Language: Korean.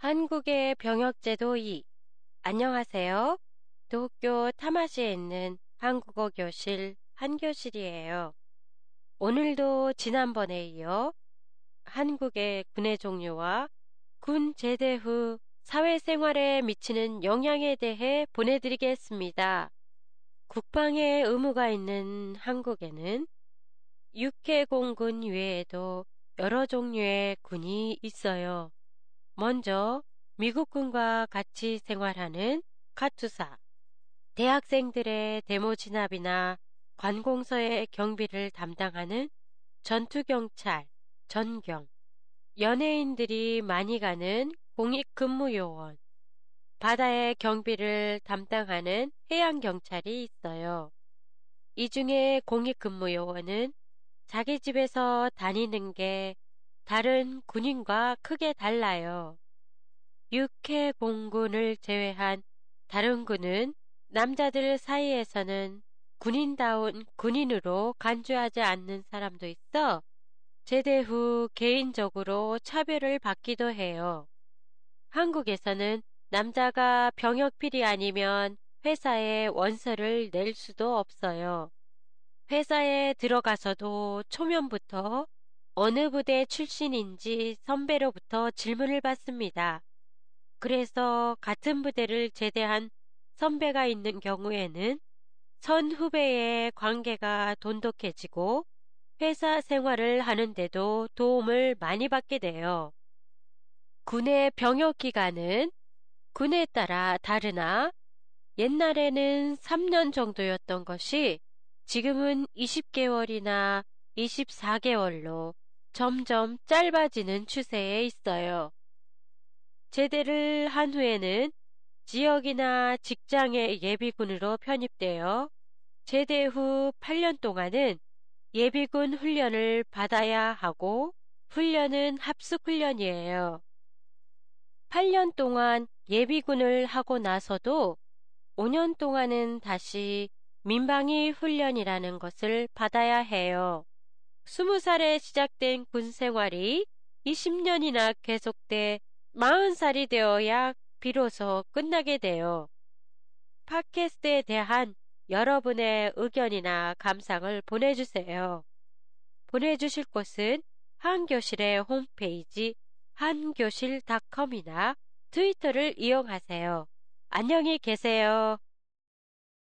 한국의 병역제도 2. 안녕하세요. 도쿄 타마시에 있는 한국어 교실 한교실이에요. 오늘도 지난번에 이어 한국의 군의 종류와 군 제대 후 사회생활에 미치는 영향에 대해 보내드리겠습니다. 국방의 의무가 있는 한국에는 육해공군 외에도 여러 종류의 군이 있어요. 먼저 미국군과 같이 생활하는 카투사, 대학생들의 데모 진압이나 관공서의 경비를 담당하는 전투경찰, 전경, 연예인들이 많이 가는 공익근무요원, 바다의 경비를 담당하는 해양경찰이 있어요. 이 중에 공익근무요원은 자기 집에서 다니는 게 다른 군인과 크게 달라요. 육해 공군을 제외한 다른 군은 남자들 사이에서는 군인다운 군인으로 간주하지 않는 사람도 있어 제대 후 개인적으로 차별을 받기도 해요. 한국에서는 남자가 병역필이 아니면 회사에 원서를 낼 수도 없어요. 회사에 들어가서도 초면부터 어느 부대 출신인지 선배로부터 질문을 받습니다. 그래서 같은 부대를 제대한 선배가 있는 경우에는 선 후배의 관계가 돈독해지고 회사 생활을 하는데도 도움을 많이 받게 돼요. 군의 병역 기간은 군에 따라 다르나 옛날에는 3년 정도였던 것이 지금은 20개월이나 24개월로 점점 짧아지는 추세에 있어요. 제대를 한 후에는 지역이나 직장의 예비군으로 편입되어 제대 후 8년 동안은 예비군 훈련을 받아야 하고 훈련은 합숙 훈련이에요. 8년 동안 예비군을 하고 나서도 5년 동안은 다시 민방위 훈련이라는 것을 받아야 해요. 20살에 시작된 군 생활이 20년이나 계속돼 40살이 되어야 비로소 끝나게 돼요. 팟캐스트에 대한 여러분의 의견이나 감상을 보내주세요. 보내주실 곳은 한교실의 홈페이지 한교실닷컴이나 트위터를 이용하세요. 안녕히 계세요.